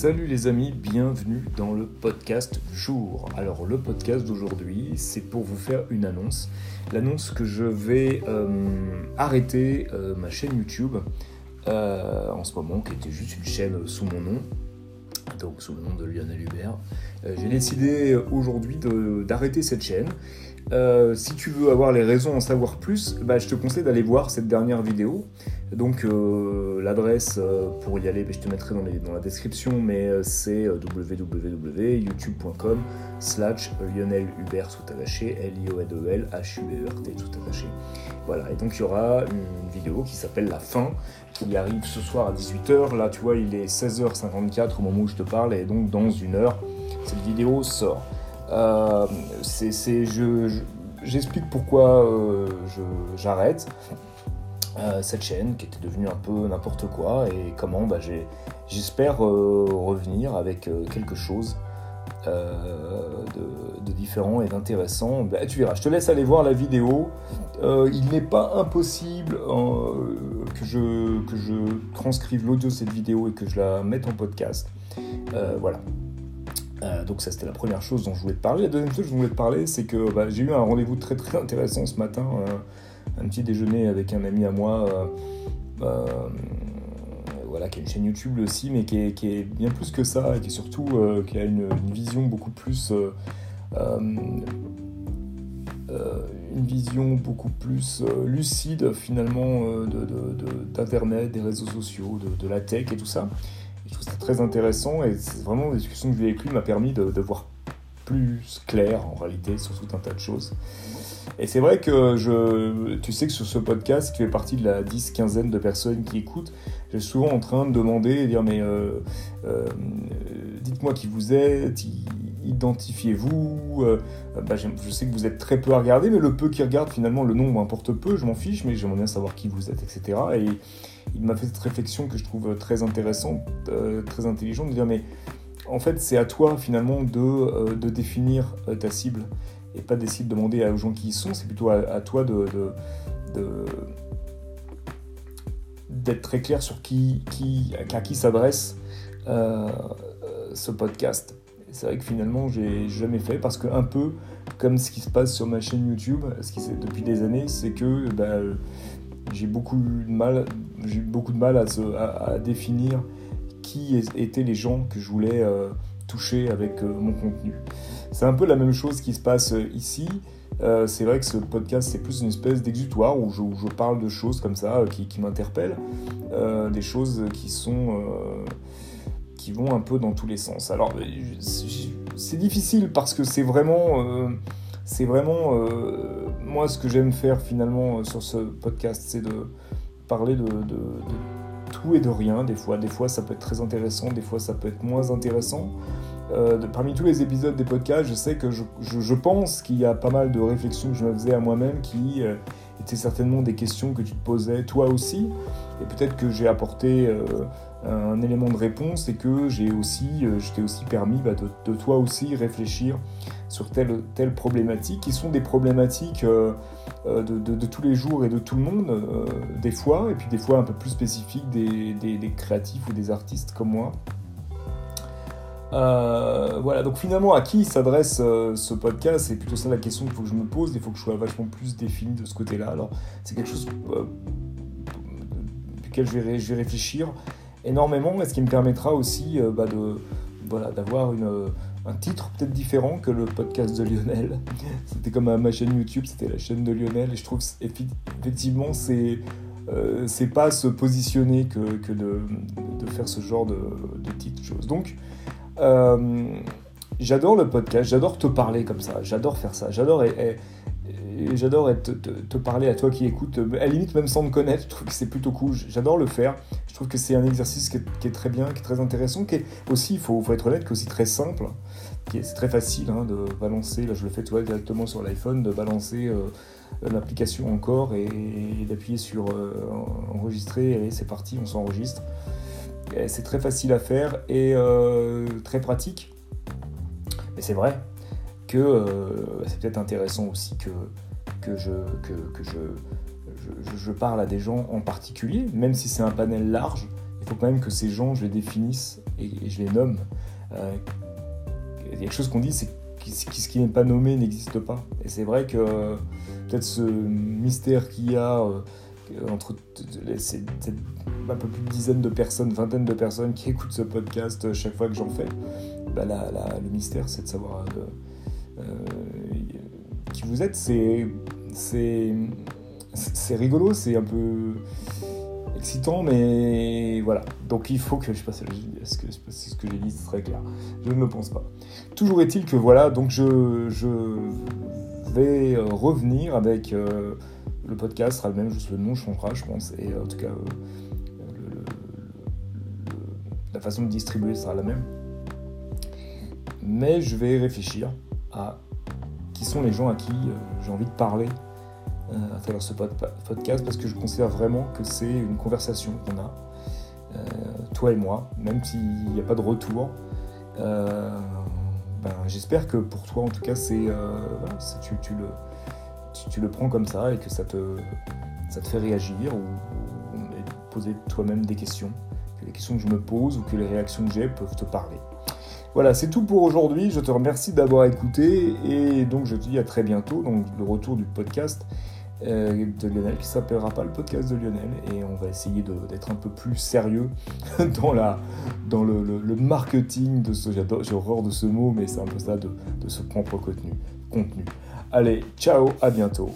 Salut les amis, bienvenue dans le podcast jour. Alors le podcast d'aujourd'hui, c'est pour vous faire une annonce. L'annonce que je vais euh, arrêter euh, ma chaîne YouTube euh, en ce moment, qui était juste une chaîne sous mon nom, donc sous le nom de Lionel Hubert. J'ai décidé aujourd'hui d'arrêter cette chaîne. Si tu veux avoir les raisons en savoir plus, bah, je te conseille d'aller voir cette dernière vidéo. Donc euh, l'adresse euh, pour y aller, ben, je te mettrai dans, la description, mais euh, c'est www.youtube.com slash Lionel Hubert tout attaché, L-I-O-N-E-L H-U-B-E-R-T tout attaché. Voilà, et donc il y aura une vidéo qui s'appelle La fin, qui arrive ce soir à 18h. Là, tu vois, il est 16h54 au moment où je te parle, et donc dans une heure, cette vidéo sort. J'explique pourquoi j'arrête. Euh, cette chaîne qui était devenue un peu n'importe quoi et comment bah, j'espère euh, revenir avec euh, quelque chose de, différent et d'intéressant. Bah, tu verras, je te laisse aller voir la vidéo. il n'est pas impossible que, je, que je transcrive l'audio de cette vidéo et que je la mette en podcast. voilà. Donc ça c'était la première chose dont je voulais te parler. La deuxième chose dont je voulais te parler, c'est que bah, j'ai eu un rendez-vous très très intéressant ce matin un petit déjeuner avec un ami à moi, euh, euh, voilà, qui a une chaîne YouTube aussi, mais qui est, bien plus que ça, et qui surtout euh, qui a une, vision beaucoup plus une vision beaucoup plus lucide finalement d'Internet, des réseaux sociaux, de, la tech et tout ça. Je trouve ça très intéressant et c'est vraiment la discussion que j'ai avec m'a permis de, voir plus clair en réalité sur tout un tas de choses. Et c'est vrai que je, tu sais que sur ce podcast, qui fait partie de la 10-quinzaine de personnes qui écoutent, j'ai souvent en train de demander et dire mais euh, euh, dites-moi qui vous êtes, identifiez-vous. Euh, bah, je sais que vous êtes très peu à regarder, mais le peu qui regarde, finalement, le nombre importe peu, je m'en fiche, mais j'aimerais bien savoir qui vous êtes, etc. Et il m'a fait cette réflexion que je trouve très intéressante, très intelligente, de dire mais en fait c'est à toi finalement de, de définir ta cible et pas d'essayer de demander aux gens qui y sont, c'est plutôt à, toi de, d'être très clair sur qui, qui, à qui s'adresse euh, ce podcast. C'est vrai que finalement, j'ai jamais fait parce que un peu comme ce qui se passe sur ma chaîne YouTube, ce qui depuis des années, c'est que bah, j'ai beaucoup de mal, j'ai beaucoup de mal à, définir qui étaient les gens que je voulais euh, toucher avec euh, mon contenu. C'est un peu la même chose qui se passe euh, ici. C'est vrai que ce podcast, c'est plus une espèce d'exutoire où je, parle de choses comme ça qui, m'interpellent, des choses qui sont qui vont un peu dans tous les sens. Alors, c'est difficile parce que c'est vraiment, c'est vraiment moi ce que j'aime faire finalement sur ce podcast, c'est de parler de, tout et de rien. Des fois, des fois, ça peut être très intéressant, des fois, ça peut être moins intéressant. Euh, parmi tous les épisodes des podcasts, je sais que je, pense qu'il y a pas mal de réflexions que je me faisais à moi-même qui euh, étaient certainement des questions que tu te posais toi aussi. Et peut-être que j'ai apporté euh, un élément de réponse et que j'ai aussi, je t'ai aussi permis bah, de, toi aussi réfléchir sur telle telle problématique, qui sont des problématiques de, tous les jours et de tout le monde, des fois, et puis des fois un peu plus spécifiques des créatifs ou des artistes comme moi. Euh, voilà, donc finalement, à qui s'adresse euh, ce podcast? C'est plutôt ça la question qu'il faut que je me pose. Il faut que je sois vachement plus défini de ce côté-là. Alors, c'est quelque chose euh, duquel je vais, réfléchir énormément et ce qui me permettra aussi bah, de, voilà, d'avoir un titre peut-être différent que le podcast de Lionel. C'était comme ma chaîne YouTube, c'était la chaîne de Lionel. Et je trouve effectivement, c'est. c'est pas se positionner que, que de, de, faire ce genre de, de petites choses. Donc, euh, j'adore le podcast, j'adore te parler comme ça, j'adore faire ça, j'adore j'adore te, parler à toi qui écoutes, à la limite même sans me connaître, je trouve que c'est plutôt cool, j'adore le faire, je trouve que c'est un exercice qui est, très bien, qui est très intéressant, qui est aussi, il faut, être honnête, qui est aussi très simple, c'est très facile hein, de balancer, là je le fais directement sur l'iPhone, de balancer euh, l'application encore et, d'appuyer sur euh, enregistrer et c'est parti, on s'enregistre. C'est très facile à faire et euh, très pratique. Mais c'est vrai que euh, c'est peut-être intéressant aussi que, que, je, que, je, je, parle à des gens en particulier, même si c'est un panel large, il faut quand même que ces gens, je les définisse et, je les nomme. Euh, il y a quelque chose qu'on dit, c'est que ce qui n'est pas nommé n'existe pas. Et c'est vrai que peut-être ce mystère qu'il y a entre ces, un peu plus de dizaines de personnes, vingtaine de personnes qui écoutent ce podcast chaque fois que j'en fais, bah, le mystère c'est de savoir qui vous êtes. C'est rigolo, c'est un peu excitant, mais voilà. Donc il faut que je passe à la Est-ce que ce que j'ai dit C'est très clair? Je ne le pense pas. Toujours est-il que voilà, donc je, je vais euh, revenir avec euh, le podcast sera le même, juste le nom changera, je pense, et en tout cas euh, la façon de distribuer sera la même. Mais je vais réfléchir qui sont les gens à qui j'ai envie de parler euh, à travers ce podcast parce que je considère vraiment que c'est une conversation qu'on a, euh, toi et moi, même s'il n'y a pas de retour. Euh, ben, j'espère que pour toi, en tout cas, c'est tu, le, prends comme ça et que ça te, ça te fait réagir ou, poser toi-même des questions, que les questions que je me pose ou que les réactions que j'ai peuvent te parler. Voilà, c'est tout pour aujourd'hui. Je te remercie d'avoir écouté et donc je te dis à très bientôt. Donc le retour du podcast euh, de Lionel qui s'appellera pas le podcast de Lionel et on va essayer d'être un peu plus sérieux dans, la, dans le, marketing de ce j'ai horreur de ce mot mais c'est un peu ça de, de ce propre contenu contenu allez ciao à bientôt